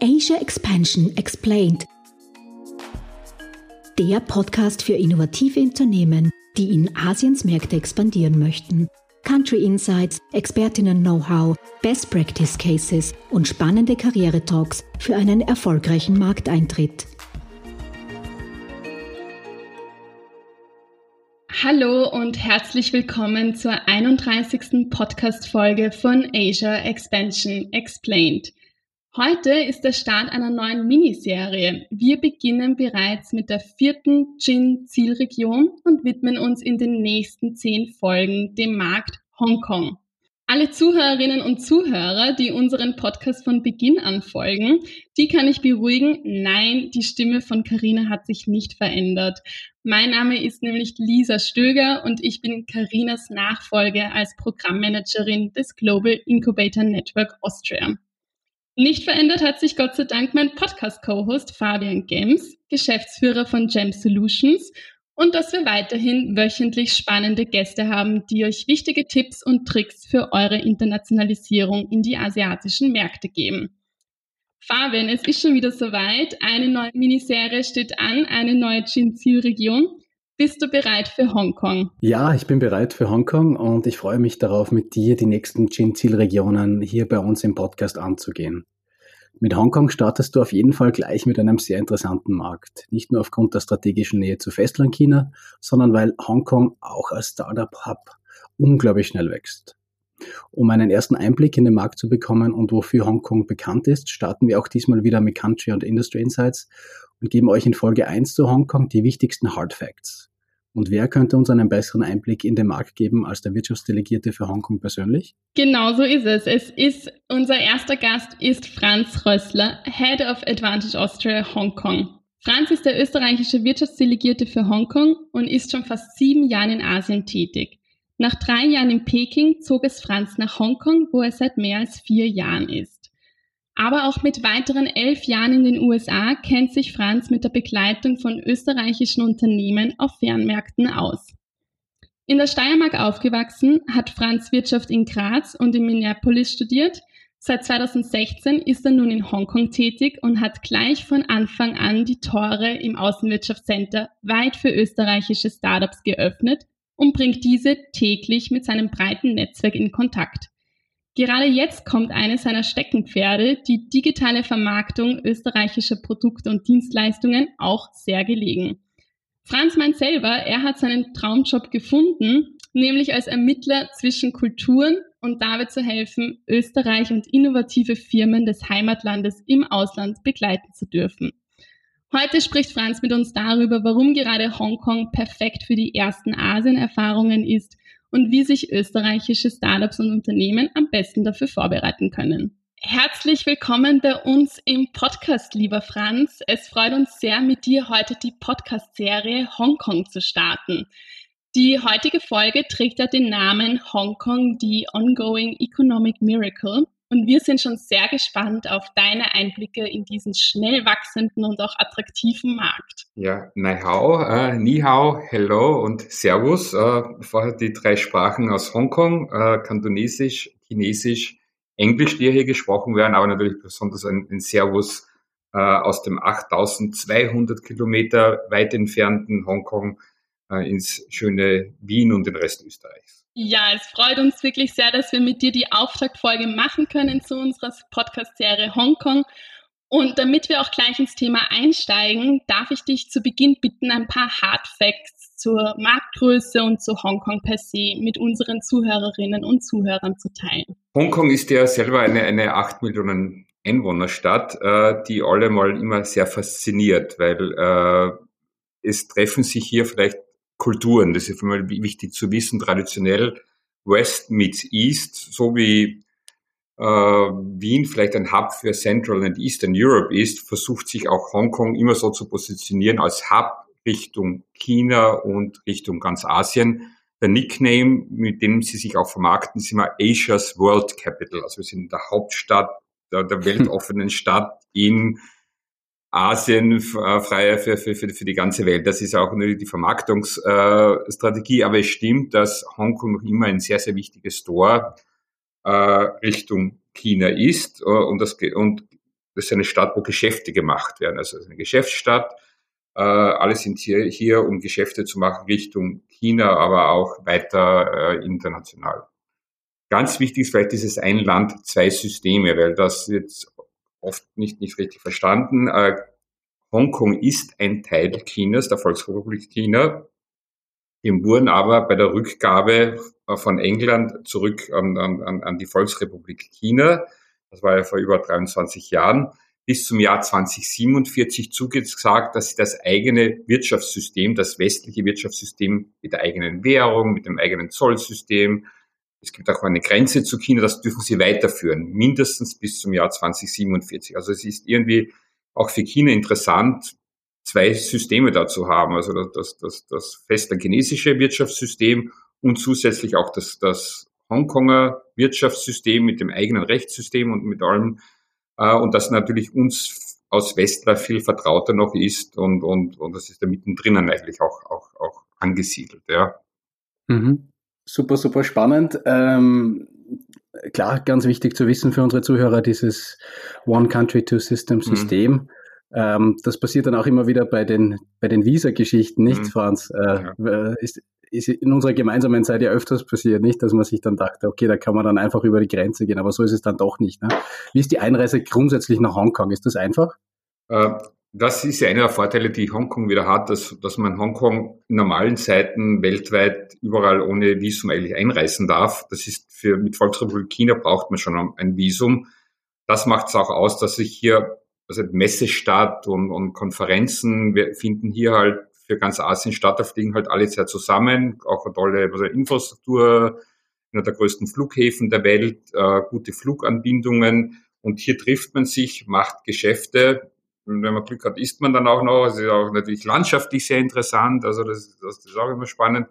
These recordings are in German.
Asia Expansion Explained. Der Podcast für innovative Unternehmen, die in Asiens Märkte expandieren möchten. Country Insights, Expertinnen-Know-how, Best Practice Cases und spannende Karrieretalks für einen erfolgreichen Markteintritt. Hallo und herzlich willkommen zur 31. Podcast-Folge von Asia Expansion Explained. Heute ist der Start einer neuen Miniserie. Wir beginnen bereits mit der vierten Gin-Zielregion und widmen uns in den nächsten zehn Folgen dem Markt Hongkong. Alle Zuhörerinnen und Zuhörer, die unseren Podcast von Beginn an folgen, die kann ich beruhigen. Nein, die Stimme von Karina hat sich nicht verändert. Mein Name ist nämlich Lisa Stöger und ich bin Karinas Nachfolge als Programmmanagerin des Global Incubator Network Austria. Nicht verändert hat sich Gott sei Dank mein Podcast-Co-Host Fabian Gems, Geschäftsführer von Gem Solutions und dass wir weiterhin wöchentlich spannende Gäste haben, die euch wichtige Tipps und Tricks für eure Internationalisierung in die asiatischen Märkte geben. Fabian, es ist schon wieder soweit. Eine neue Miniserie steht an, eine neue Chin-Zielregion. Bist du bereit für Hongkong? Ja, ich bin bereit für Hongkong und ich freue mich darauf, mit dir die nächsten Gin-Zielregionen hier bei uns im Podcast anzugehen. Mit Hongkong startest du auf jeden Fall gleich mit einem sehr interessanten Markt. Nicht nur aufgrund der strategischen Nähe zu Festlandchina, sondern weil Hongkong auch als Startup-Hub unglaublich schnell wächst. Um einen ersten Einblick in den Markt zu bekommen und wofür Hongkong bekannt ist, starten wir auch diesmal wieder mit Country und Industry Insights und geben euch in Folge 1 zu Hongkong die wichtigsten Hard Facts. Und wer könnte uns einen besseren Einblick in den Markt geben als der Wirtschaftsdelegierte für Hongkong persönlich? Genau so ist es. Es ist unser erster Gast ist Franz Rössler, Head of Advantage Austria Hongkong. Franz ist der österreichische Wirtschaftsdelegierte für Hongkong und ist schon fast sieben Jahren in Asien tätig. Nach drei Jahren in Peking zog es Franz nach Hongkong, wo er seit mehr als vier Jahren ist. Aber auch mit weiteren elf Jahren in den USA kennt sich Franz mit der Begleitung von österreichischen Unternehmen auf Fernmärkten aus. In der Steiermark aufgewachsen, hat Franz Wirtschaft in Graz und in Minneapolis studiert. Seit 2016 ist er nun in Hongkong tätig und hat gleich von Anfang an die Tore im Außenwirtschaftscenter weit für österreichische Startups geöffnet und bringt diese täglich mit seinem breiten Netzwerk in Kontakt. Gerade jetzt kommt eines seiner Steckenpferde, die digitale Vermarktung österreichischer Produkte und Dienstleistungen, auch sehr gelegen. Franz meint selber, er hat seinen Traumjob gefunden, nämlich als Ermittler zwischen Kulturen und dabei zu helfen, Österreich und innovative Firmen des Heimatlandes im Ausland begleiten zu dürfen. Heute spricht Franz mit uns darüber, warum gerade Hongkong perfekt für die ersten Asien-Erfahrungen ist und wie sich österreichische Startups und Unternehmen am besten dafür vorbereiten können. Herzlich willkommen bei uns im Podcast, lieber Franz. Es freut uns sehr, mit dir heute die Podcast-Serie Hongkong zu starten. Die heutige Folge trägt ja den Namen Hongkong, die Ongoing Economic Miracle. Und wir sind schon sehr gespannt auf deine Einblicke in diesen schnell wachsenden und auch attraktiven Markt. Ja, Nai Hao, äh, Ni Hao, Hello und Servus. Äh, vorher die drei Sprachen aus Hongkong, äh, Kantonesisch, Chinesisch, Englisch, die hier gesprochen werden, aber natürlich besonders ein, ein Servus äh, aus dem 8200 Kilometer weit entfernten Hongkong äh, ins schöne Wien und den Rest Österreichs. Ja, es freut uns wirklich sehr, dass wir mit dir die Auftaktfolge machen können zu unserer Podcast-Serie Hongkong. Und damit wir auch gleich ins Thema einsteigen, darf ich dich zu Beginn bitten, ein paar Hard Facts zur Marktgröße und zu Hongkong per se mit unseren Zuhörerinnen und Zuhörern zu teilen. Hongkong ist ja selber eine, eine 8 Millionen Einwohnerstadt, äh, die alle mal immer sehr fasziniert, weil äh, es treffen sich hier vielleicht Kulturen. Das ist für mich wichtig zu wissen. Traditionell West meets East, so wie äh, Wien vielleicht ein Hub für Central and Eastern Europe ist, versucht sich auch Hongkong immer so zu positionieren als Hub Richtung China und Richtung ganz Asien. Der Nickname, mit dem sie sich auch vermarkten, ist immer Asia's World Capital. Also wir sind in der Hauptstadt der, der weltoffenen Stadt in Asien äh, frei für, für, für, die ganze Welt. Das ist auch nur die Vermarktungsstrategie, aber es stimmt, dass Hongkong noch immer ein sehr, sehr wichtiges Tor äh, Richtung China ist. Äh, und das, und das ist eine Stadt, wo Geschäfte gemacht werden. Also eine Geschäftsstadt. Äh, alle sind hier, hier, um Geschäfte zu machen Richtung China, aber auch weiter äh, international. Ganz wichtig ist vielleicht dieses ein Land, zwei Systeme, weil das wird oft nicht, nicht richtig verstanden. Äh, Hongkong ist ein Teil Chinas, der Volksrepublik China. Dem wurden aber bei der Rückgabe von England zurück an, an, an die Volksrepublik China, das war ja vor über 23 Jahren, bis zum Jahr 2047 zugesagt, dass sie das eigene Wirtschaftssystem, das westliche Wirtschaftssystem mit der eigenen Währung, mit dem eigenen Zollsystem, es gibt auch eine Grenze zu China, das dürfen sie weiterführen, mindestens bis zum Jahr 2047. Also es ist irgendwie auch für China interessant, zwei Systeme da zu haben, also das, das, das feste chinesische Wirtschaftssystem und zusätzlich auch das, das Hongkonger Wirtschaftssystem mit dem eigenen Rechtssystem und mit allem. Äh, und das natürlich uns aus Westler viel vertrauter noch ist und, und, und das ist da mittendrin eigentlich auch, auch, auch angesiedelt, ja. Mhm. Super, super spannend. Ähm, klar, ganz wichtig zu wissen für unsere Zuhörer, dieses One Country, Two System System. Mhm. Ähm, das passiert dann auch immer wieder bei den, bei den Visa-Geschichten, nicht, mhm. Franz? Äh, ja. ist, ist in unserer gemeinsamen Zeit ja öfters passiert, nicht, dass man sich dann dachte, okay, da kann man dann einfach über die Grenze gehen, aber so ist es dann doch nicht. Ne? Wie ist die Einreise grundsätzlich nach Hongkong? Ist das einfach? Äh, das ist ja einer der Vorteile, die Hongkong wieder hat, dass, dass man Hongkong in normalen Zeiten weltweit überall ohne Visum eigentlich einreisen darf. Das ist für, mit Volksrepublik China braucht man schon ein Visum. Das macht es auch aus, dass sich hier, also Messestadt und, und Konferenzen wir finden hier halt für ganz Asien statt. Da fliegen halt alle sehr zusammen. Auch eine tolle also Infrastruktur, einer der größten Flughäfen der Welt, äh, gute Fluganbindungen. Und hier trifft man sich, macht Geschäfte und wenn man Glück hat, isst man dann auch noch. Es ist auch natürlich landschaftlich sehr interessant. Also das, das ist auch immer spannend.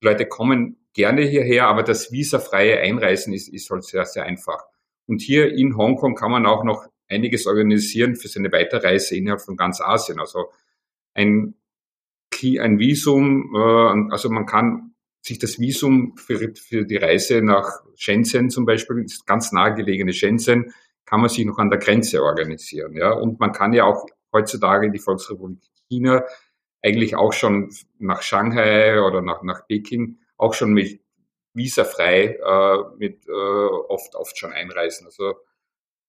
Die Leute kommen gerne hierher, aber das visafreie Einreisen ist, ist halt sehr, sehr einfach. Und hier in Hongkong kann man auch noch einiges organisieren für seine Weiterreise innerhalb von ganz Asien. Also ein, ein Visum, äh, also man kann sich das Visum für, für die Reise nach Shenzhen zum Beispiel, das ganz nahegelegene Shenzhen, kann man sich noch an der Grenze organisieren. Ja? Und man kann ja auch heutzutage in die Volksrepublik China eigentlich auch schon nach Shanghai oder nach, nach Peking auch schon mit visafrei äh, mit äh, oft oft schon einreisen. Also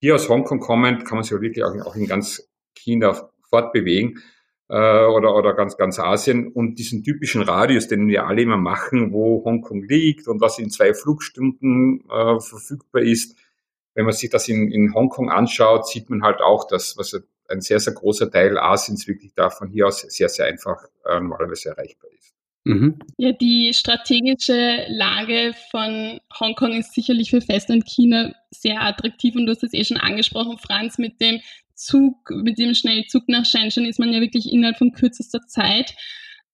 hier aus Hongkong kommend kann man sich wirklich auch, auch in ganz China fortbewegen äh, oder, oder ganz, ganz Asien und diesen typischen Radius, den wir alle immer machen, wo Hongkong liegt und was in zwei Flugstunden äh, verfügbar ist, wenn man sich das in, in Hongkong anschaut, sieht man halt auch, dass was ein sehr, sehr großer Teil Asiens wirklich da von hier aus sehr, sehr einfach äh, normalerweise erreichbar ist. Mhm. Ja, die strategische Lage von Hongkong ist sicherlich für Festland China sehr attraktiv und du hast es eh schon angesprochen, Franz, mit dem Zug, mit dem Schnellzug nach Shenzhen ist man ja wirklich innerhalb von kürzester Zeit.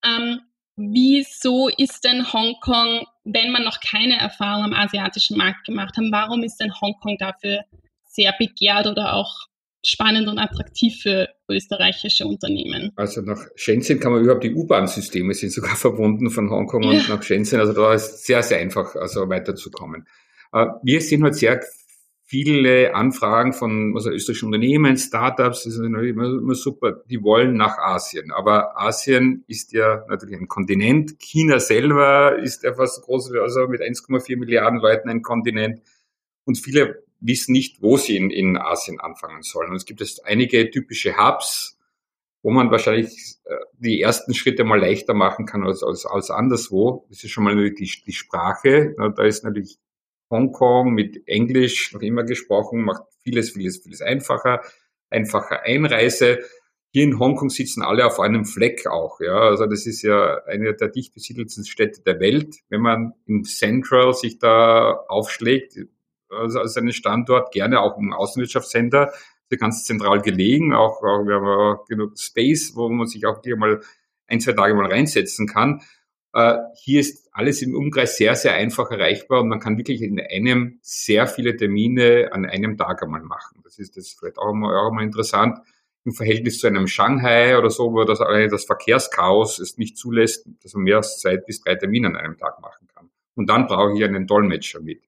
Ähm, Wieso ist denn Hongkong, wenn man noch keine Erfahrung am asiatischen Markt gemacht hat, warum ist denn Hongkong dafür sehr begehrt oder auch spannend und attraktiv für österreichische Unternehmen? Also nach Shenzhen kann man überhaupt die U-Bahn-Systeme sind sogar verbunden von Hongkong ja. und nach Shenzhen. Also da ist sehr, sehr einfach, also weiterzukommen. Äh, wir sind halt sehr viele Anfragen von also österreichischen Unternehmen, Startups, das ist immer, immer super, die wollen nach Asien. Aber Asien ist ja natürlich ein Kontinent. China selber ist etwas groß, also mit 1,4 Milliarden Leuten ein Kontinent. Und viele wissen nicht, wo sie in, in Asien anfangen sollen. Und es gibt jetzt einige typische Hubs, wo man wahrscheinlich äh, die ersten Schritte mal leichter machen kann als, als, als anderswo. Das ist schon mal die, die Sprache. Da ist natürlich Hongkong mit Englisch noch immer gesprochen, macht vieles, vieles, vieles einfacher, einfacher Einreise. Hier in Hongkong sitzen alle auf einem Fleck auch, ja. Also das ist ja eine der dicht besiedelten Städte der Welt. Wenn man im Central sich da aufschlägt, also als einen Standort, gerne auch im Außenwirtschaftscenter, ganz zentral gelegen, auch, auch wir haben auch genug Space, wo man sich auch hier mal ein, zwei Tage mal reinsetzen kann. Äh, hier ist alles im Umkreis sehr, sehr einfach erreichbar und man kann wirklich in einem sehr viele Termine an einem Tag einmal machen. Das ist das vielleicht auch mal, auch mal interessant im Verhältnis zu einem Shanghai oder so, wo das, das Verkehrschaos es nicht zulässt, dass man mehr als zwei bis drei Termine an einem Tag machen kann. Und dann brauche ich einen Dolmetscher mit.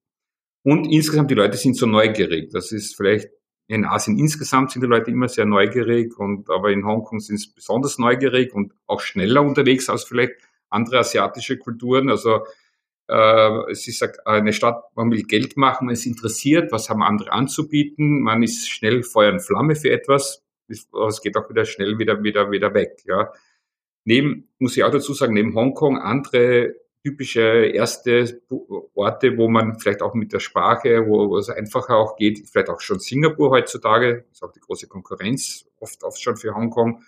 Und insgesamt die Leute sind so neugierig. Das ist vielleicht in Asien insgesamt sind die Leute immer sehr neugierig und aber in Hongkong sind sie besonders neugierig und auch schneller unterwegs als vielleicht andere asiatische Kulturen. Also äh, es ist eine Stadt, man will Geld machen, man ist interessiert, was haben andere anzubieten, man ist schnell Feuer und Flamme für etwas, es geht auch wieder schnell wieder, wieder, wieder weg. Ja. Neben, muss ich auch dazu sagen, neben Hongkong andere typische erste Orte, wo man vielleicht auch mit der Sprache, wo, wo es einfacher auch geht, vielleicht auch schon Singapur heutzutage, ist auch die große Konkurrenz, oft, oft schon für Hongkong,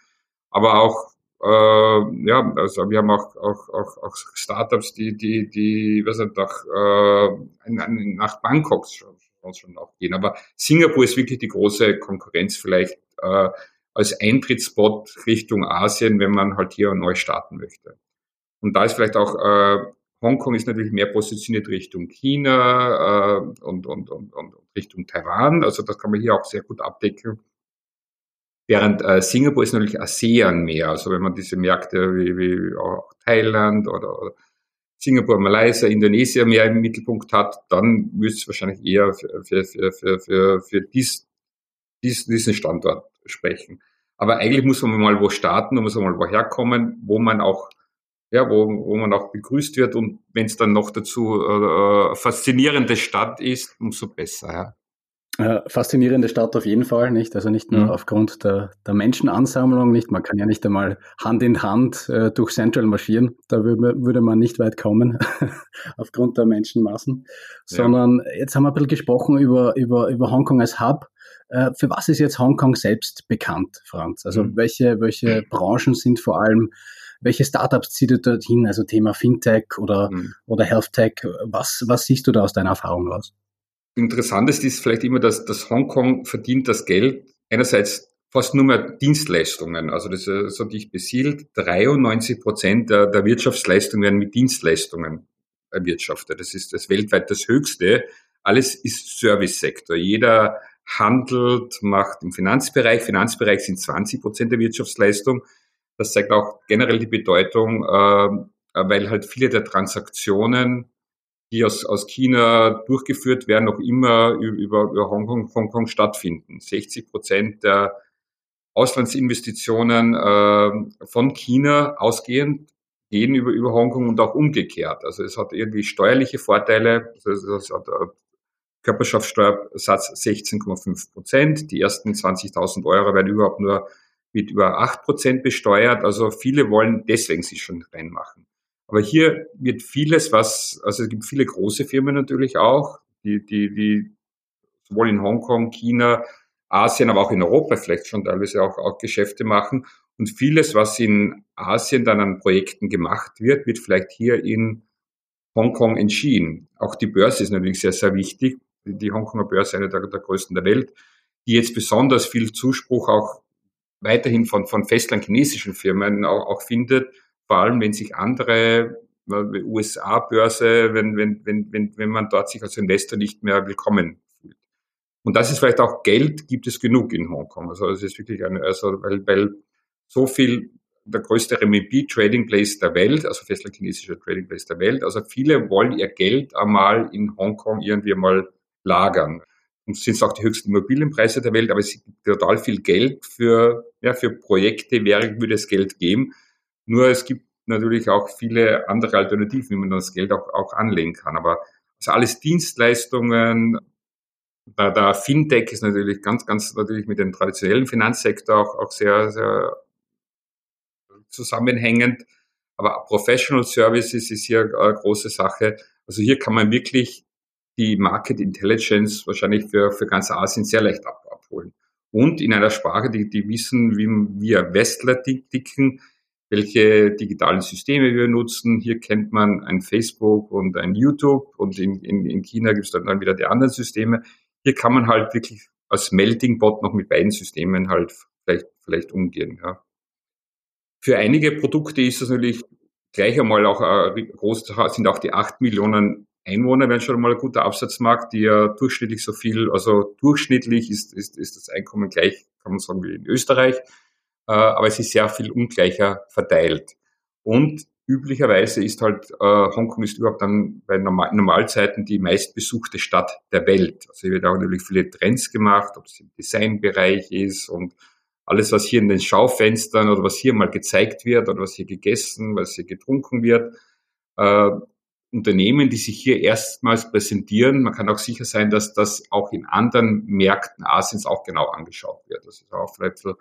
aber auch äh, ja, also wir haben auch, auch, auch, auch Startups, die, die, die, was nicht, nach, äh, nach Bangkok schon, schon auch gehen. Aber Singapur ist wirklich die große Konkurrenz vielleicht äh, als Eintrittsspot Richtung Asien, wenn man halt hier neu starten möchte. Und da ist vielleicht auch äh, Hongkong ist natürlich mehr positioniert Richtung China äh, und, und, und, und Richtung Taiwan. Also das kann man hier auch sehr gut abdecken. Während äh, Singapur ist natürlich ASEAN mehr. Also wenn man diese Märkte wie, wie auch Thailand oder, Singapur, Malaysia, Indonesien mehr im Mittelpunkt hat, dann müsste es wahrscheinlich eher für, für, für, für, für dies, dies, diesen Standort sprechen. Aber eigentlich muss man mal wo starten und muss man mal woher kommen, wo man auch ja, wo, wo man auch begrüßt wird und wenn es dann noch dazu äh, faszinierende Stadt ist, umso besser. Ja. Äh, faszinierende Stadt auf jeden Fall, nicht? Also nicht nur mhm. aufgrund der, der Menschenansammlung, nicht? Man kann ja nicht einmal Hand in Hand äh, durch Central marschieren. Da würde, würde man nicht weit kommen aufgrund der Menschenmassen. Sondern ja. jetzt haben wir ein bisschen gesprochen über, über, über Hongkong als Hub. Äh, für was ist jetzt Hongkong selbst bekannt, Franz? Also mhm. welche, welche Branchen sind vor allem welche Startups zieht ihr dorthin? Also Thema Fintech oder, mhm. oder Health Tech. Was, was siehst du da aus deiner Erfahrung raus? Interessant ist vielleicht immer, dass, dass Hongkong verdient das Geld einerseits fast nur mehr Dienstleistungen. Also das ist so dicht besiedelt. 93 Prozent der, der Wirtschaftsleistungen werden mit Dienstleistungen erwirtschaftet. Das ist das weltweit das Höchste. Alles ist Service-Sektor. Jeder handelt, macht im Finanzbereich. Finanzbereich sind 20 Prozent der Wirtschaftsleistung. Das zeigt auch generell die Bedeutung, äh, weil halt viele der Transaktionen die aus, aus China durchgeführt werden, noch immer über, über Hongkong, Hongkong stattfinden. 60 Prozent der Auslandsinvestitionen äh, von China ausgehend gehen über, über Hongkong und auch umgekehrt. Also es hat irgendwie steuerliche Vorteile. Also es hat Körperschaftssteuersatz 16,5 Prozent. Die ersten 20.000 Euro werden überhaupt nur mit über 8 Prozent besteuert. Also viele wollen deswegen sich schon reinmachen. Aber hier wird vieles, was, also es gibt viele große Firmen natürlich auch, die, die, die sowohl in Hongkong, China, Asien, aber auch in Europa vielleicht schon teilweise auch, auch Geschäfte machen. Und vieles, was in Asien dann an Projekten gemacht wird, wird vielleicht hier in Hongkong entschieden. Auch die Börse ist natürlich sehr, sehr wichtig. Die Hongkonger Börse, eine der, der größten der Welt, die jetzt besonders viel Zuspruch auch weiterhin von, von festland chinesischen Firmen auch, auch findet vor allem wenn sich andere äh, USA-Börse, wenn, wenn, wenn, wenn, wenn man dort sich als Investor nicht mehr willkommen fühlt. Und das ist vielleicht auch Geld, gibt es genug in Hongkong. Also es ist wirklich eine, also weil, weil so viel der größte RMB Trading Place der Welt, also festlandchinesischer Trading Place der Welt. Also viele wollen ihr Geld einmal in Hongkong irgendwie mal lagern. Und sind es auch die höchsten Immobilienpreise der Welt, aber es gibt total viel Geld für, ja, für Projekte, wäre, würde es Geld geben. Nur es gibt natürlich auch viele andere Alternativen, wie man das Geld auch, auch anlegen kann. Aber also alles Dienstleistungen, da, da Fintech ist natürlich ganz, ganz natürlich mit dem traditionellen Finanzsektor auch, auch sehr, sehr zusammenhängend. Aber Professional Services ist hier eine große Sache. Also hier kann man wirklich die Market Intelligence wahrscheinlich für, für ganz Asien sehr leicht ab, abholen. Und in einer Sprache, die, die wissen, wie wir Westler ticken, welche digitalen Systeme wir nutzen. Hier kennt man ein Facebook und ein YouTube und in, in, in China gibt es dann, wieder die anderen Systeme. Hier kann man halt wirklich als Melting Pot noch mit beiden Systemen halt vielleicht, vielleicht umgehen. Ja. Für einige Produkte ist das natürlich gleich einmal auch äh, groß, sind auch die acht Millionen Einwohner werden schon einmal ein guter Absatzmarkt, die ja durchschnittlich so viel, also durchschnittlich ist, ist, ist das Einkommen gleich, kann man sagen, wie in Österreich. Äh, aber es ist sehr viel ungleicher verteilt. Und üblicherweise ist halt, äh, Hongkong ist überhaupt dann bei Normal Normalzeiten die meistbesuchte Stadt der Welt. Also hier wird auch natürlich viele Trends gemacht, ob es im Designbereich ist und alles, was hier in den Schaufenstern oder was hier mal gezeigt wird oder was hier gegessen, was hier getrunken wird. Äh, Unternehmen, die sich hier erstmals präsentieren. Man kann auch sicher sein, dass das auch in anderen Märkten Asiens auch genau angeschaut wird. Das ist auch vielleicht so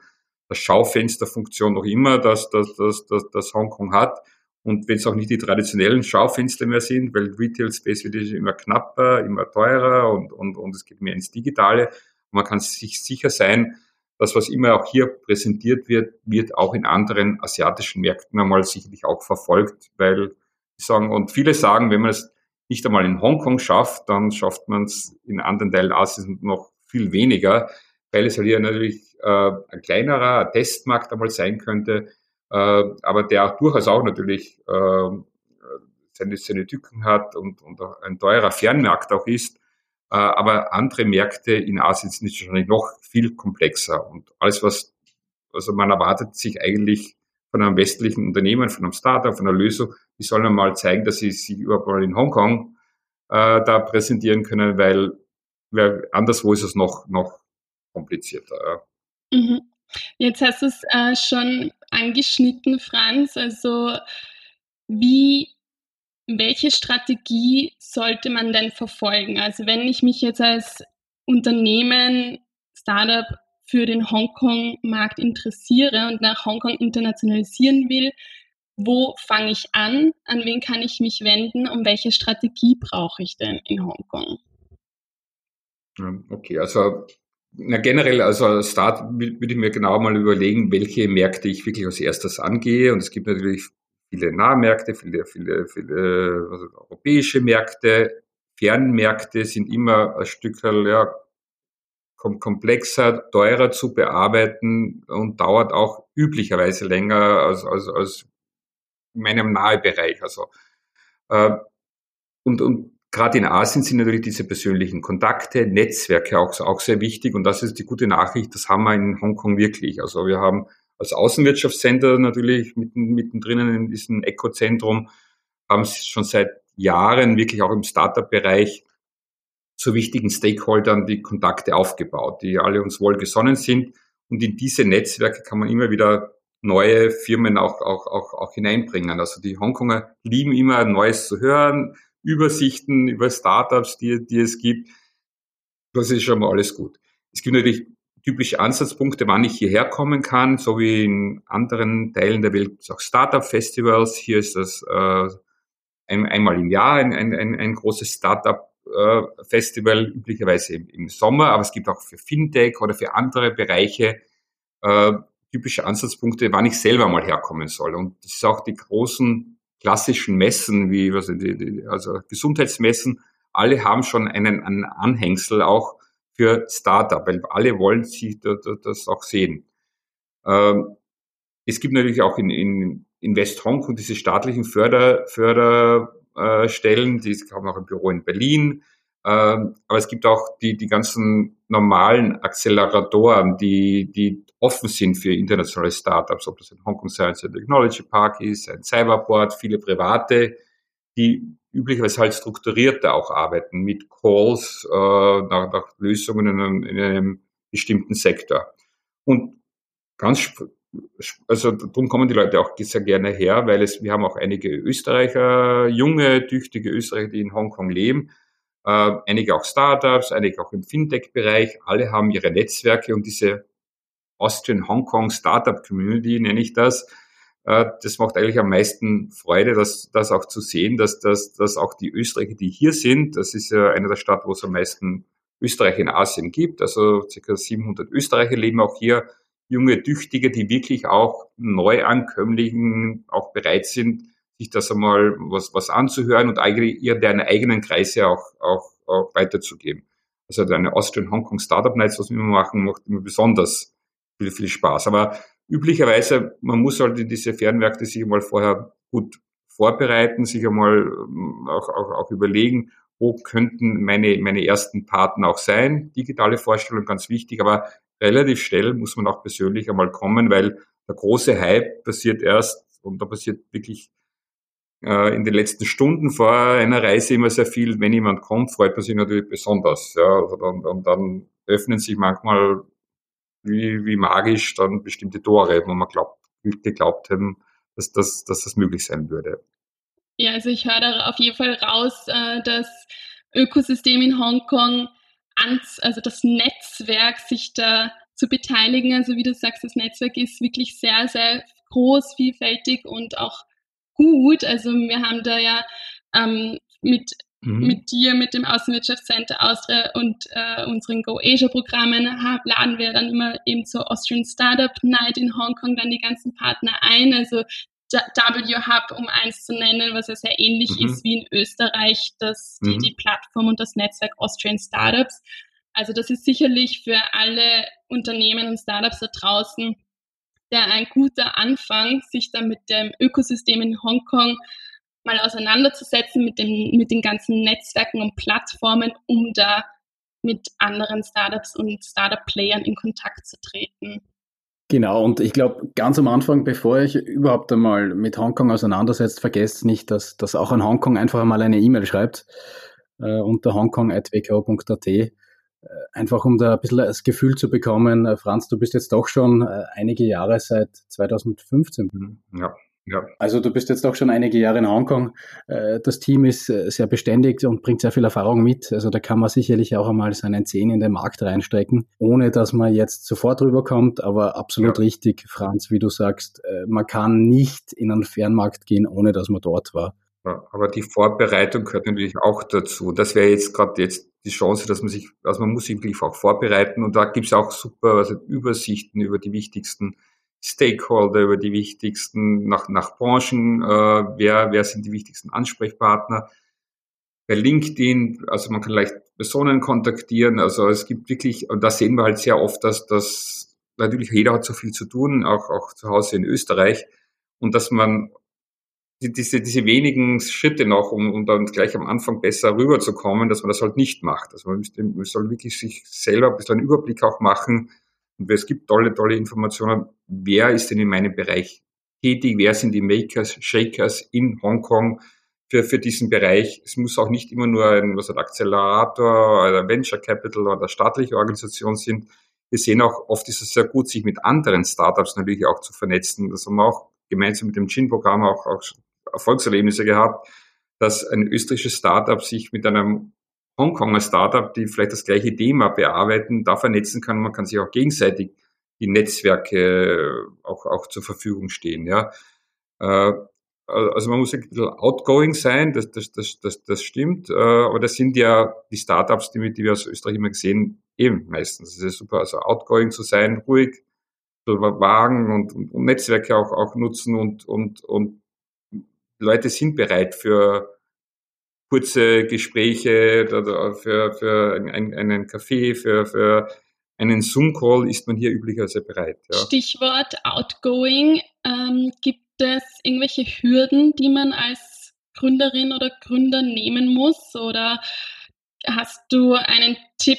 Schaufensterfunktion noch immer, dass, dass, dass, dass, dass Hongkong hat. Und wenn es auch nicht die traditionellen Schaufenster mehr sind, weil Retail Space wird immer knapper, immer teurer und, und, und es geht mehr ins Digitale. man kann sich sicher sein, das, was immer auch hier präsentiert wird, wird auch in anderen asiatischen Märkten einmal sicherlich auch verfolgt, weil sagen, und viele sagen, wenn man es nicht einmal in Hongkong schafft, dann schafft man es in anderen Teilen Asiens noch viel weniger, weil es halt hier natürlich äh, ein kleinerer Testmarkt einmal sein könnte, äh, aber der auch durchaus auch natürlich äh, seine, seine Tücken hat und, und ein teurer Fernmarkt auch ist. Äh, aber andere Märkte in Asien sind wahrscheinlich noch viel komplexer. Und alles, was, also man erwartet sich eigentlich von einem westlichen Unternehmen, von einem Startup, von einer Lösung, die sollen mal zeigen, dass sie sich überhaupt mal in Hongkong äh, da präsentieren können, weil, weil anderswo ist es noch, noch komplizierter. Mhm. Jetzt hast du es äh, schon angeschnitten, Franz. Also wie welche Strategie sollte man denn verfolgen? Also wenn ich mich jetzt als Unternehmen, Startup für den Hongkong-Markt interessiere und nach Hongkong internationalisieren will, wo fange ich an? An wen kann ich mich wenden? Und welche Strategie brauche ich denn in Hongkong? Okay, also na, generell, also als Start würde ich mir genau mal überlegen, welche Märkte ich wirklich als erstes angehe. Und es gibt natürlich viele Nahmärkte, viele, viele, viele also europäische Märkte. Fernmärkte sind immer ein Stück ja, komplexer, teurer zu bearbeiten und dauert auch üblicherweise länger als, als, als in meinem Nahebereich. Also, äh, und, und gerade in Asien sind natürlich diese persönlichen Kontakte, Netzwerke auch, auch sehr wichtig. Und das ist die gute Nachricht, das haben wir in Hongkong wirklich. Also wir haben als Außenwirtschaftscenter natürlich mitten, mittendrin in diesem Ecozentrum, haben sie schon seit Jahren wirklich auch im Startup-Bereich zu wichtigen Stakeholdern die Kontakte aufgebaut, die alle uns wohlgesonnen sind. Und in diese Netzwerke kann man immer wieder neue Firmen auch, auch, auch, auch hineinbringen. Also die Hongkonger lieben immer Neues zu hören, Übersichten über Startups, die, die es gibt. Das ist schon mal alles gut. Es gibt natürlich typische Ansatzpunkte, wann ich hierher kommen kann, so wie in anderen Teilen der Welt auch Startup-Festivals. Hier ist das äh, ein, einmal im Jahr ein, ein, ein, ein großes Startup-Festival, üblicherweise im, im, Sommer, aber es gibt auch für Fintech oder für andere Bereiche äh, typische Ansatzpunkte, wann ich selber mal herkommen soll. Und das ist auch die großen klassischen Messen, wie was, die, die, also Gesundheitsmessen, alle haben schon einen, einen Anhängsel auch für Startup, weil alle wollen sich das auch sehen. Ähm, es gibt natürlich auch in, in, in West Hongkong diese staatlichen Förder, Förderstellen, die haben auch ein Büro in Berlin. Ähm, aber es gibt auch die, die ganzen normalen Acceleratoren, die, die offen sind für internationale Startups, ob das ein Hongkong Science and Technology Park ist, ein Cyberport, viele private, die üblicherweise halt strukturierter auch arbeiten mit Calls äh, nach, nach Lösungen in einem, in einem bestimmten Sektor. Und ganz, also darum kommen die Leute auch sehr gerne her, weil es, wir haben auch einige Österreicher, junge, tüchtige Österreicher, die in Hongkong leben, äh, einige auch Startups, einige auch im Fintech-Bereich, alle haben ihre Netzwerke und diese Austrian Hongkong Startup Community nenne ich das, äh, das macht eigentlich am meisten Freude, das, das auch zu sehen, dass, dass, dass auch die Österreicher, die hier sind, das ist ja eine der Stadt, wo es am meisten Österreicher in Asien gibt, also ca. 700 Österreicher leben auch hier, junge Tüchtige, die wirklich auch Neuankömmlichen auch bereit sind, sich das einmal was, was anzuhören und eigentlich ihr deren eigenen Kreise auch, auch, auch weiterzugeben. Also eine Austrian Hong Kong Startup Nights, was wir immer machen, macht immer besonders viel, viel Spaß. Aber üblicherweise, man muss halt in diese Fernmärkte sich einmal vorher gut vorbereiten, sich einmal ähm, auch, auch, auch überlegen, wo könnten meine, meine ersten Partner auch sein. Digitale Vorstellung ganz wichtig, aber relativ schnell muss man auch persönlich einmal kommen, weil der große Hype passiert erst und da passiert wirklich in den letzten Stunden vor einer Reise immer sehr viel, wenn jemand kommt, freut man sich natürlich besonders. Ja, also und, und dann öffnen sich manchmal wie, wie magisch dann bestimmte Tore, wo man glaubt, geglaubt haben, dass das, dass das möglich sein würde. Ja, also ich höre da auf jeden Fall raus, äh, das Ökosystem in Hongkong, also das Netzwerk, sich da zu beteiligen. Also wie du sagst, das Netzwerk ist wirklich sehr, sehr groß, vielfältig und auch gut. Also wir haben da ja ähm, mit Mhm. Mit dir, mit dem Außenwirtschaftscenter Austria und äh, unseren Go Asia Programmen laden wir dann immer eben zur Austrian Startup Night in Hongkong dann die ganzen Partner ein. Also W-Hub, um eins zu nennen, was ja sehr ähnlich mhm. ist wie in Österreich, das, die, mhm. die Plattform und das Netzwerk Austrian Startups. Also das ist sicherlich für alle Unternehmen und Startups da draußen der ein guter Anfang, sich dann mit dem Ökosystem in Hongkong mal auseinanderzusetzen, mit, dem, mit den ganzen Netzwerken und Plattformen, um da mit anderen Startups und Startup-Playern in Kontakt zu treten. Genau, und ich glaube, ganz am Anfang, bevor ich überhaupt einmal mit Hongkong auseinandersetzt, vergesst nicht, dass, dass auch an Hongkong einfach einmal eine E-Mail schreibt äh, unter hongkong.wko.at. Äh, einfach um da ein bisschen das Gefühl zu bekommen, äh, Franz, du bist jetzt doch schon äh, einige Jahre seit 2015. Ja. Ja. Also du bist jetzt auch schon einige Jahre in Hongkong. Das Team ist sehr beständig und bringt sehr viel Erfahrung mit. Also da kann man sicherlich auch einmal seinen Zehen in den Markt reinstecken, ohne dass man jetzt sofort rüberkommt. Aber absolut ja. richtig, Franz, wie du sagst, man kann nicht in einen Fernmarkt gehen, ohne dass man dort war. Aber die Vorbereitung gehört natürlich auch dazu. Das wäre jetzt gerade jetzt die Chance, dass man sich, also man muss sich wirklich auch vorbereiten und da gibt es auch super also Übersichten über die wichtigsten Stakeholder, über die wichtigsten, nach, nach Branchen, äh, wer, wer sind die wichtigsten Ansprechpartner. Bei LinkedIn, also man kann leicht Personen kontaktieren, also es gibt wirklich, und da sehen wir halt sehr oft, dass das, natürlich jeder hat so viel zu tun, auch, auch zu Hause in Österreich, und dass man diese, diese wenigen Schritte noch, um, um dann gleich am Anfang besser rüberzukommen, dass man das halt nicht macht. Also man, müsste, man soll wirklich sich selber ein bisschen einen Überblick auch machen, und es gibt tolle, tolle Informationen, wer ist denn in meinem Bereich tätig, wer sind die Makers, Shakers in Hongkong für, für diesen Bereich. Es muss auch nicht immer nur ein, was ein Accelerator oder Venture Capital oder staatliche Organisation sind. Wir sehen auch, oft ist es sehr gut, sich mit anderen Startups natürlich auch zu vernetzen. Das haben wir auch gemeinsam mit dem Gin-Programm auch, auch Erfolgserlebnisse gehabt, dass ein österreichisches Startup sich mit einem Hongkonger Startup, die vielleicht das gleiche Thema bearbeiten, da vernetzen kann. Man kann sich auch gegenseitig die Netzwerke auch, auch zur Verfügung stehen. Ja. Äh, also man muss ein bisschen outgoing sein, das, das, das, das, das stimmt. Äh, aber das sind ja die Startups, die, die wir aus Österreich immer gesehen, eben meistens. Das ist super, also outgoing zu sein, ruhig, wagen und, und Netzwerke auch, auch nutzen und, und, und Leute sind bereit für kurze Gespräche für, für einen, einen Kaffee, für, für einen Zoom-Call ist man hier üblicherweise bereit. Ja. Stichwort Outgoing. Ähm, gibt es irgendwelche Hürden, die man als Gründerin oder Gründer nehmen muss? Oder hast du einen Tipp,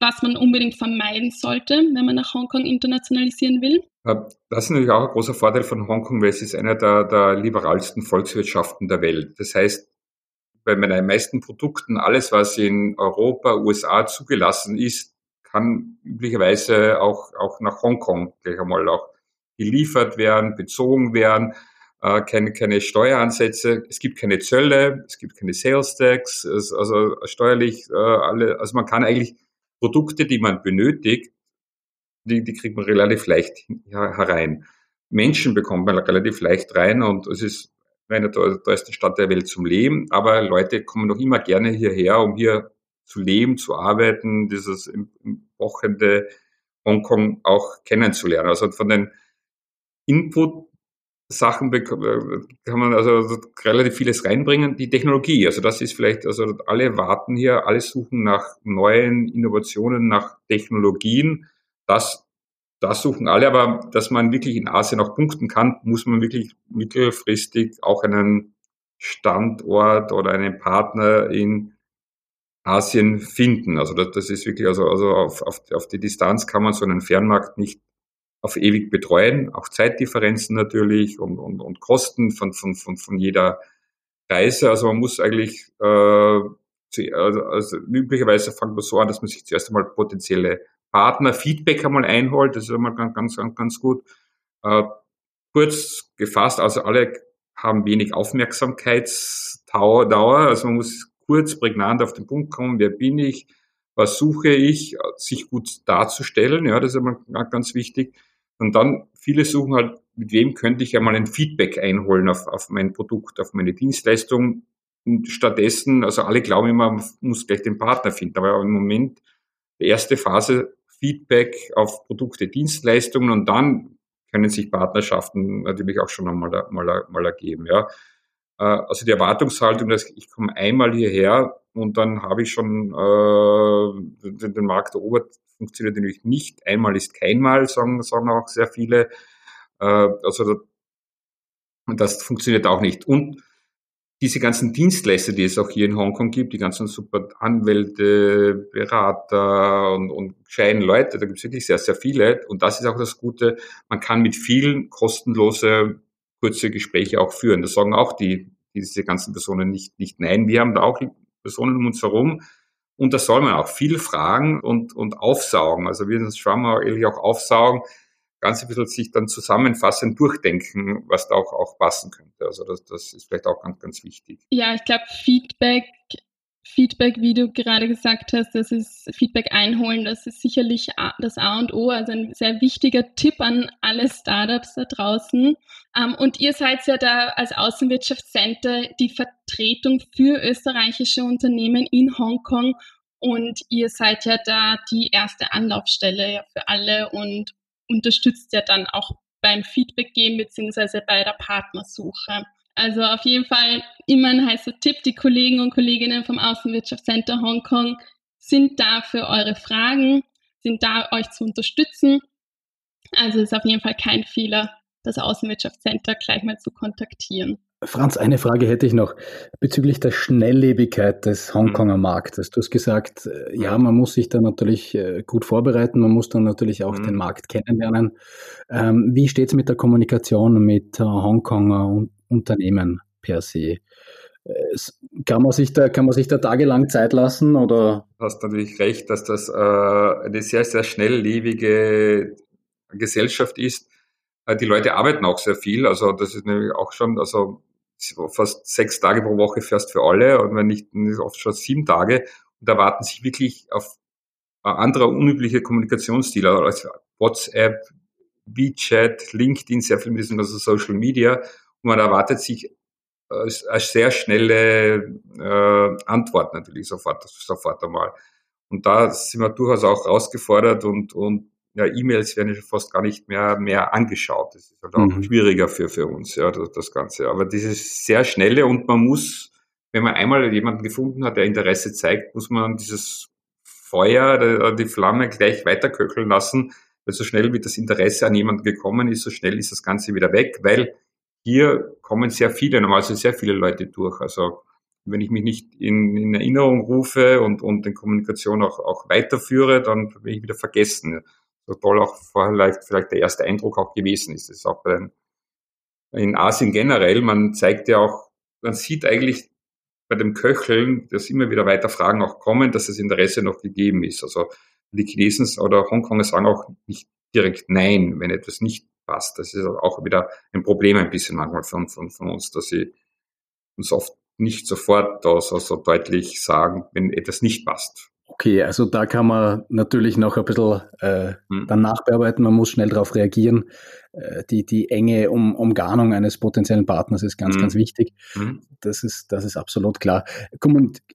was man unbedingt vermeiden sollte, wenn man nach Hongkong internationalisieren will? Das ist natürlich auch ein großer Vorteil von Hongkong, weil es ist einer der, der liberalsten Volkswirtschaften der Welt. Das heißt, bei meinen meisten Produkten, alles, was in Europa, USA zugelassen ist, kann üblicherweise auch, auch nach Hongkong gleich einmal auch geliefert werden, bezogen werden. Äh, keine, keine Steueransätze, es gibt keine Zölle, es gibt keine Sales Tax, also steuerlich äh, alle, also man kann eigentlich Produkte, die man benötigt, die, die kriegt man relativ leicht herein. Menschen bekommt man relativ leicht rein und es ist eine der teuersten Stadt der Welt zum Leben, aber Leute kommen noch immer gerne hierher, um hier zu leben, zu arbeiten, dieses wochende Hongkong auch kennenzulernen. Also von den Input Sachen äh, kann man also relativ vieles reinbringen. Die Technologie, also das ist vielleicht, also alle warten hier, alle suchen nach neuen Innovationen, nach Technologien. Das das suchen alle, aber dass man wirklich in Asien auch punkten kann, muss man wirklich mittelfristig auch einen Standort oder einen Partner in Asien finden. Also das, das ist wirklich, also, also auf, auf, auf die Distanz kann man so einen Fernmarkt nicht auf ewig betreuen, auch Zeitdifferenzen natürlich und, und, und Kosten von, von, von, von jeder Reise. Also man muss eigentlich, äh, also, also üblicherweise fängt man so an, dass man sich zuerst einmal potenzielle Partner Feedback einmal einholt. Das ist einmal ganz, ganz, ganz, gut. Äh, kurz gefasst, also alle haben wenig Aufmerksamkeitsdauer. Also man muss kurz, prägnant auf den Punkt kommen, wer bin ich, was suche ich, sich gut darzustellen, ja, das ist immer ganz wichtig. Und dann, viele suchen halt, mit wem könnte ich einmal ein Feedback einholen auf, auf mein Produkt, auf meine Dienstleistung. Und stattdessen, also alle glauben immer, man muss gleich den Partner finden. Aber im Moment, die erste Phase, Feedback auf Produkte, Dienstleistungen und dann können sich Partnerschaften natürlich auch schon einmal mal, mal ergeben. Ja. Äh, also die Erwartungshaltung, dass ich komme einmal hierher und dann habe ich schon äh, den, den Markt erobert, funktioniert natürlich nicht. Einmal ist keinmal, sagen, sagen auch sehr viele. Äh, also das funktioniert auch nicht. Und diese ganzen Dienstleister, die es auch hier in Hongkong gibt, die ganzen super Anwälte, Berater und, und gescheiten Leute, da gibt es wirklich sehr, sehr viele. Und das ist auch das Gute, man kann mit vielen kostenlose, kurze Gespräche auch führen. Das sagen auch die, diese ganzen Personen nicht, nicht nein. Wir haben da auch Personen um uns herum, und da soll man auch viel fragen und, und aufsaugen. Also wir schauen mal ehrlich auch aufsaugen, ganz ein bisschen sich dann zusammenfassend durchdenken, was da auch, auch passen könnte. Also das, das ist vielleicht auch ganz, ganz wichtig. Ja, ich glaube, Feedback Feedback, wie du gerade gesagt hast, das ist Feedback einholen, das ist sicherlich das A und O, also ein sehr wichtiger Tipp an alle Startups da draußen. Ähm, und ihr seid ja da als Außenwirtschaftscenter die Vertretung für österreichische Unternehmen in Hongkong und ihr seid ja da die erste Anlaufstelle für alle und unterstützt ja dann auch beim Feedback geben beziehungsweise bei der Partnersuche. Also auf jeden Fall immer ein heißer Tipp. Die Kollegen und Kolleginnen vom Außenwirtschaftscenter Hongkong sind da für eure Fragen, sind da euch zu unterstützen. Also ist auf jeden Fall kein Fehler, das Außenwirtschaftscenter gleich mal zu kontaktieren. Franz, eine Frage hätte ich noch bezüglich der Schnelllebigkeit des Hongkonger mhm. Marktes. Du hast gesagt, äh, ja, man muss sich da natürlich äh, gut vorbereiten, man muss dann natürlich auch mhm. den Markt kennenlernen. Ähm, wie steht es mit der Kommunikation mit Hongkonger Unternehmen per se. Es, kann, man sich da, kann man sich da tagelang Zeit lassen oder? Du hast natürlich recht, dass das äh, eine sehr, sehr schnelllebige Gesellschaft ist. Äh, die Leute arbeiten auch sehr viel, also das ist nämlich auch schon, also fast sechs Tage pro Woche fährst für alle und wenn nicht, oft schon sieben Tage und erwarten sich wirklich auf andere unübliche Kommunikationsstile, also WhatsApp, WeChat, LinkedIn, sehr viel mit diesen ganzen Social Media man erwartet sich äh, eine sehr schnelle äh, Antwort natürlich sofort, sofort einmal. Und da sind wir durchaus auch herausgefordert und, und ja, E-Mails werden ja fast gar nicht mehr, mehr angeschaut. Das ist halt auch mhm. schwieriger für, für uns, ja, das, das Ganze. Aber dieses sehr schnelle und man muss, wenn man einmal jemanden gefunden hat, der Interesse zeigt, muss man dieses Feuer, die Flamme gleich weiterköcheln lassen, weil so schnell wie das Interesse an jemanden gekommen ist, so schnell ist das Ganze wieder weg, weil hier kommen sehr viele, normalerweise sehr viele Leute durch. Also wenn ich mich nicht in, in Erinnerung rufe und, und in Kommunikation auch, auch weiterführe, dann bin ich wieder vergessen. So toll auch vielleicht, vielleicht der erste Eindruck auch gewesen ist. Das ist auch bei den, in Asien generell, man zeigt ja auch, man sieht eigentlich bei dem Köcheln, dass immer wieder weiter Fragen auch kommen, dass das Interesse noch gegeben ist. Also die Chinesen oder Hongkonger sagen auch nicht direkt Nein, wenn etwas nicht passt. Das ist auch wieder ein Problem ein bisschen manchmal von, von, von uns, dass sie uns oft nicht sofort da so, so deutlich sagen, wenn etwas nicht passt. Okay, also da kann man natürlich noch ein bisschen äh, hm. dann nachbearbeiten, man muss schnell darauf reagieren. Äh, die, die enge um, Umgarnung eines potenziellen Partners ist ganz, hm. ganz wichtig. Hm. Das, ist, das ist absolut klar.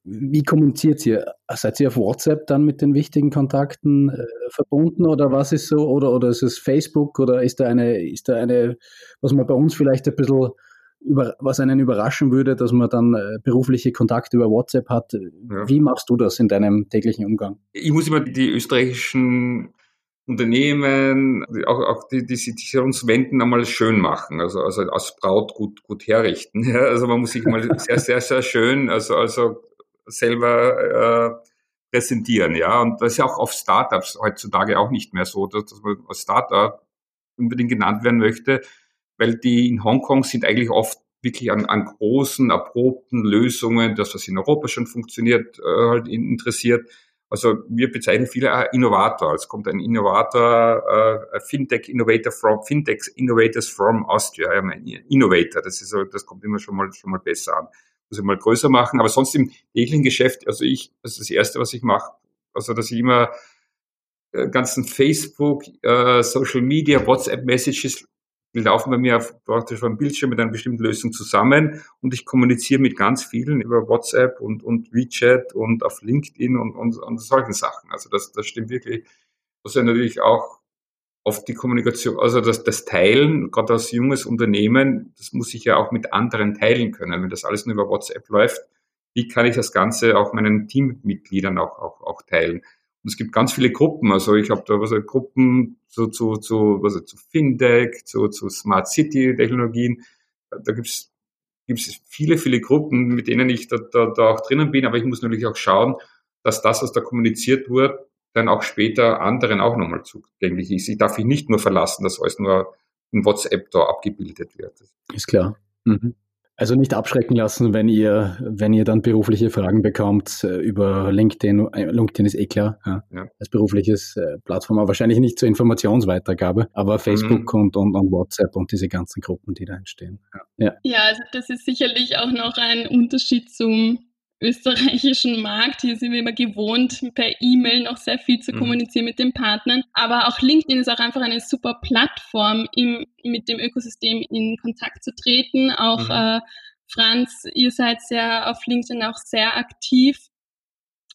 Wie kommuniziert ihr? Seid ihr auf WhatsApp dann mit den wichtigen Kontakten äh, verbunden oder was ist so? Oder, oder ist es Facebook oder ist da eine, ist da eine, was man bei uns vielleicht ein bisschen über, was einen überraschen würde, dass man dann äh, berufliche Kontakte über WhatsApp hat. Ja. Wie machst du das in deinem täglichen Umgang? Ich muss immer die österreichischen Unternehmen, auch, auch die, die sich uns wenden, einmal schön machen, also, also als Braut gut, gut herrichten. Ja, also man muss sich mal sehr, sehr, sehr schön, also, also selber äh, präsentieren, ja. Und das ist ja auch auf Startups heutzutage auch nicht mehr so, dass, dass man als Startup unbedingt genannt werden möchte, weil die in Hongkong sind eigentlich oft wirklich an, an großen, erprobten Lösungen, das, was in Europa schon funktioniert, äh, halt interessiert. Also wir bezeichnen viele Innovator. Es kommt ein Innovator, äh, Fintech Innovator from Fintech Innovators from Austria. Ja, ein Innovator. Das ist das kommt immer schon mal schon mal besser an. Muss ich mal größer machen. Aber sonst im täglichen Geschäft, also ich, das ist das erste, was ich mache. Also dass ich immer äh, ganzen Facebook, äh, Social Media, WhatsApp Messages die laufen bei mir auf, praktisch einem Bildschirm mit einer bestimmten Lösung zusammen und ich kommuniziere mit ganz vielen über WhatsApp und, und WeChat und auf LinkedIn und, und, und solchen Sachen. Also das, das stimmt wirklich. Das ist natürlich auch oft die Kommunikation, also das, das Teilen, gerade als junges Unternehmen, das muss ich ja auch mit anderen teilen können. Wenn das alles nur über WhatsApp läuft, wie kann ich das Ganze auch meinen Teammitgliedern auch, auch, auch teilen? Und es gibt ganz viele Gruppen. Also ich habe da was Gruppen zu, zu, zu, was, zu Fintech, zu, zu Smart City Technologien. Da gibt's gibt's viele, viele Gruppen, mit denen ich da, da, da auch drinnen bin. Aber ich muss natürlich auch schauen, dass das, was da kommuniziert wird, dann auch später anderen auch nochmal zugänglich ist. Ich darf mich nicht nur verlassen, dass alles nur in WhatsApp da abgebildet wird. Ist klar. Mhm. Also nicht abschrecken lassen, wenn ihr, wenn ihr dann berufliche Fragen bekommt äh, über LinkedIn. Äh, LinkedIn ist eh klar, ja, ja. als berufliches äh, Plattform, aber wahrscheinlich nicht zur Informationsweitergabe, aber Facebook mhm. und, und, und WhatsApp und diese ganzen Gruppen, die da entstehen. Ja. ja, also das ist sicherlich auch noch ein Unterschied zum österreichischen Markt. Hier sind wir immer gewohnt, per E-Mail noch sehr viel zu mhm. kommunizieren mit den Partnern. Aber auch LinkedIn ist auch einfach eine super Plattform, im, mit dem Ökosystem in Kontakt zu treten. Auch mhm. äh, Franz, ihr seid sehr auf LinkedIn auch sehr aktiv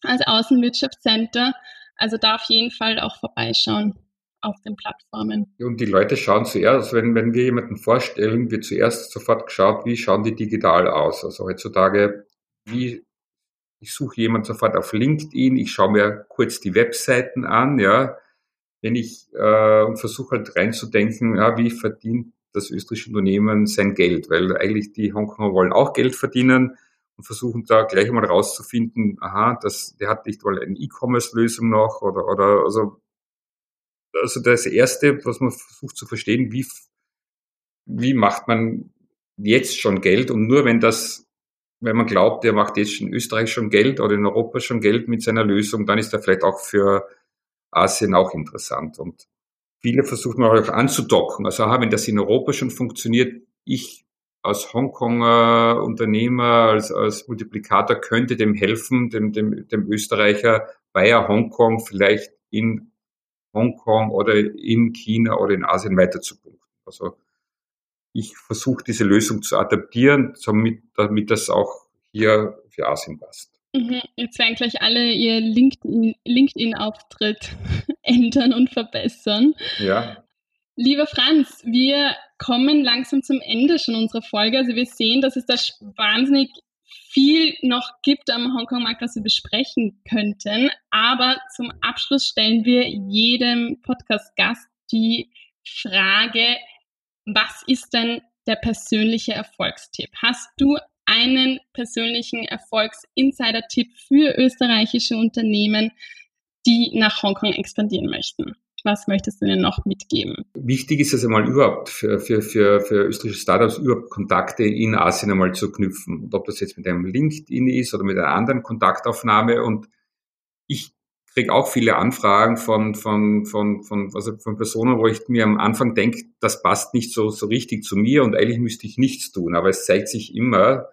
als Außenwirtschaftscenter. Also da auf jeden Fall auch vorbeischauen auf den Plattformen. Und die Leute schauen zuerst, wenn, wenn wir jemanden vorstellen, wird zuerst sofort geschaut, wie schauen die digital aus. Also heutzutage, wie ich suche jemand sofort auf LinkedIn, ich schaue mir kurz die Webseiten an, ja, wenn ich äh, versuche halt reinzudenken, ja, wie verdient das österreichische Unternehmen sein Geld, weil eigentlich die Hongkonger wollen auch Geld verdienen und versuchen da gleich mal rauszufinden, aha, das, der hat nicht mal eine E-Commerce-Lösung noch oder, oder also, also das erste, was man versucht zu verstehen, wie, wie macht man jetzt schon Geld? Und nur wenn das wenn man glaubt, der macht jetzt in Österreich schon Geld oder in Europa schon Geld mit seiner Lösung, dann ist er vielleicht auch für Asien auch interessant. Und viele versuchen auch anzudocken. Also wenn das in Europa schon funktioniert, ich als Hongkonger Unternehmer, als, als Multiplikator könnte dem helfen, dem, dem, dem Österreicher bei Hongkong vielleicht in Hongkong oder in China oder in Asien weiterzupunkten. Also ich versuche diese Lösung zu adaptieren, damit, damit das auch hier für Asien passt. Mhm. Jetzt werden gleich alle ihr LinkedIn-Auftritt LinkedIn ändern und verbessern. Ja. Lieber Franz, wir kommen langsam zum Ende schon unserer Folge. Also wir sehen, dass es da wahnsinnig viel noch gibt am Hongkong-Markt, was wir besprechen könnten. Aber zum Abschluss stellen wir jedem Podcast-Gast die Frage, was ist denn der persönliche Erfolgstipp? Hast du einen persönlichen Erfolgs-Insider-Tipp für österreichische Unternehmen, die nach Hongkong expandieren möchten? Was möchtest du ihnen noch mitgeben? Wichtig ist es einmal überhaupt für, für, für, für österreichische Startups überhaupt Kontakte in Asien einmal zu knüpfen. Und ob das jetzt mit einem LinkedIn ist oder mit einer anderen Kontaktaufnahme. Und ich kriege auch viele Anfragen von, von, von, von, also von Personen, wo ich mir am Anfang denke, das passt nicht so, so richtig zu mir und eigentlich müsste ich nichts tun. Aber es zeigt sich immer,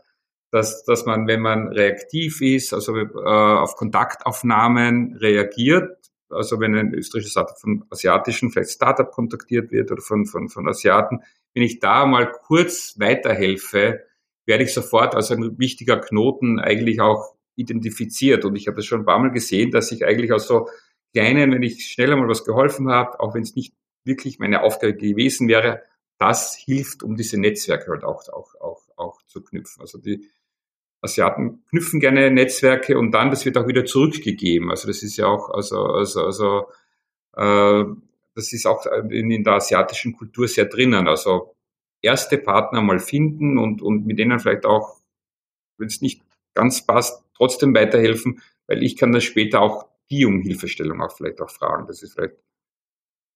dass, dass man, wenn man reaktiv ist, also äh, auf Kontaktaufnahmen reagiert, also wenn ein österreichisches Startup von asiatischen, vielleicht Startup kontaktiert wird oder von, von, von Asiaten, wenn ich da mal kurz weiterhelfe, werde ich sofort als ein wichtiger Knoten eigentlich auch identifiziert. Und ich habe das schon ein paar Mal gesehen, dass ich eigentlich aus so kleinen, wenn ich schneller mal was geholfen habe, auch wenn es nicht wirklich meine Aufgabe gewesen wäre, das hilft, um diese Netzwerke halt auch, auch, auch, auch zu knüpfen. Also die Asiaten knüpfen gerne Netzwerke und dann, das wird auch wieder zurückgegeben. Also das ist ja auch, also, also, also äh, das ist auch in, in der asiatischen Kultur sehr drinnen. Also erste Partner mal finden und, und mit denen vielleicht auch, wenn es nicht ganz passt, trotzdem weiterhelfen, weil ich kann dann später auch die um Hilfestellung auch vielleicht auch fragen. Das ist vielleicht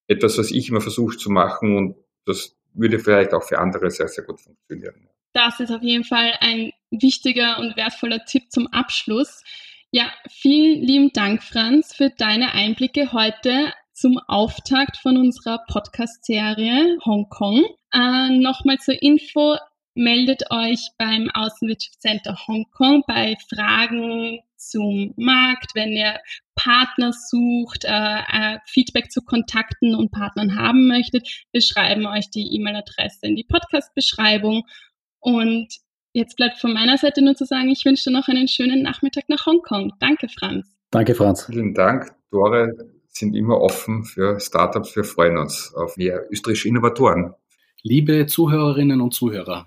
etwas, was ich immer versuche zu machen und das würde vielleicht auch für andere sehr, sehr gut funktionieren. Das ist auf jeden Fall ein wichtiger und wertvoller Tipp zum Abschluss. Ja, vielen lieben Dank, Franz, für deine Einblicke heute zum Auftakt von unserer Podcast-Serie Hongkong. Äh, Nochmal zur Info, meldet euch beim Außenwirtschaftscenter Hongkong bei Fragen zum Markt, wenn ihr Partner sucht, äh, äh, Feedback zu Kontakten und Partnern haben möchtet. Wir schreiben euch die E-Mail-Adresse in die Podcast-Beschreibung. Und jetzt bleibt von meiner Seite nur zu sagen, ich wünsche dir noch einen schönen Nachmittag nach Hongkong. Danke, Franz. Danke, Franz. Vielen Dank, Dore sind immer offen für Startups. Wir freuen uns auf mehr österreichische Innovatoren. Liebe Zuhörerinnen und Zuhörer,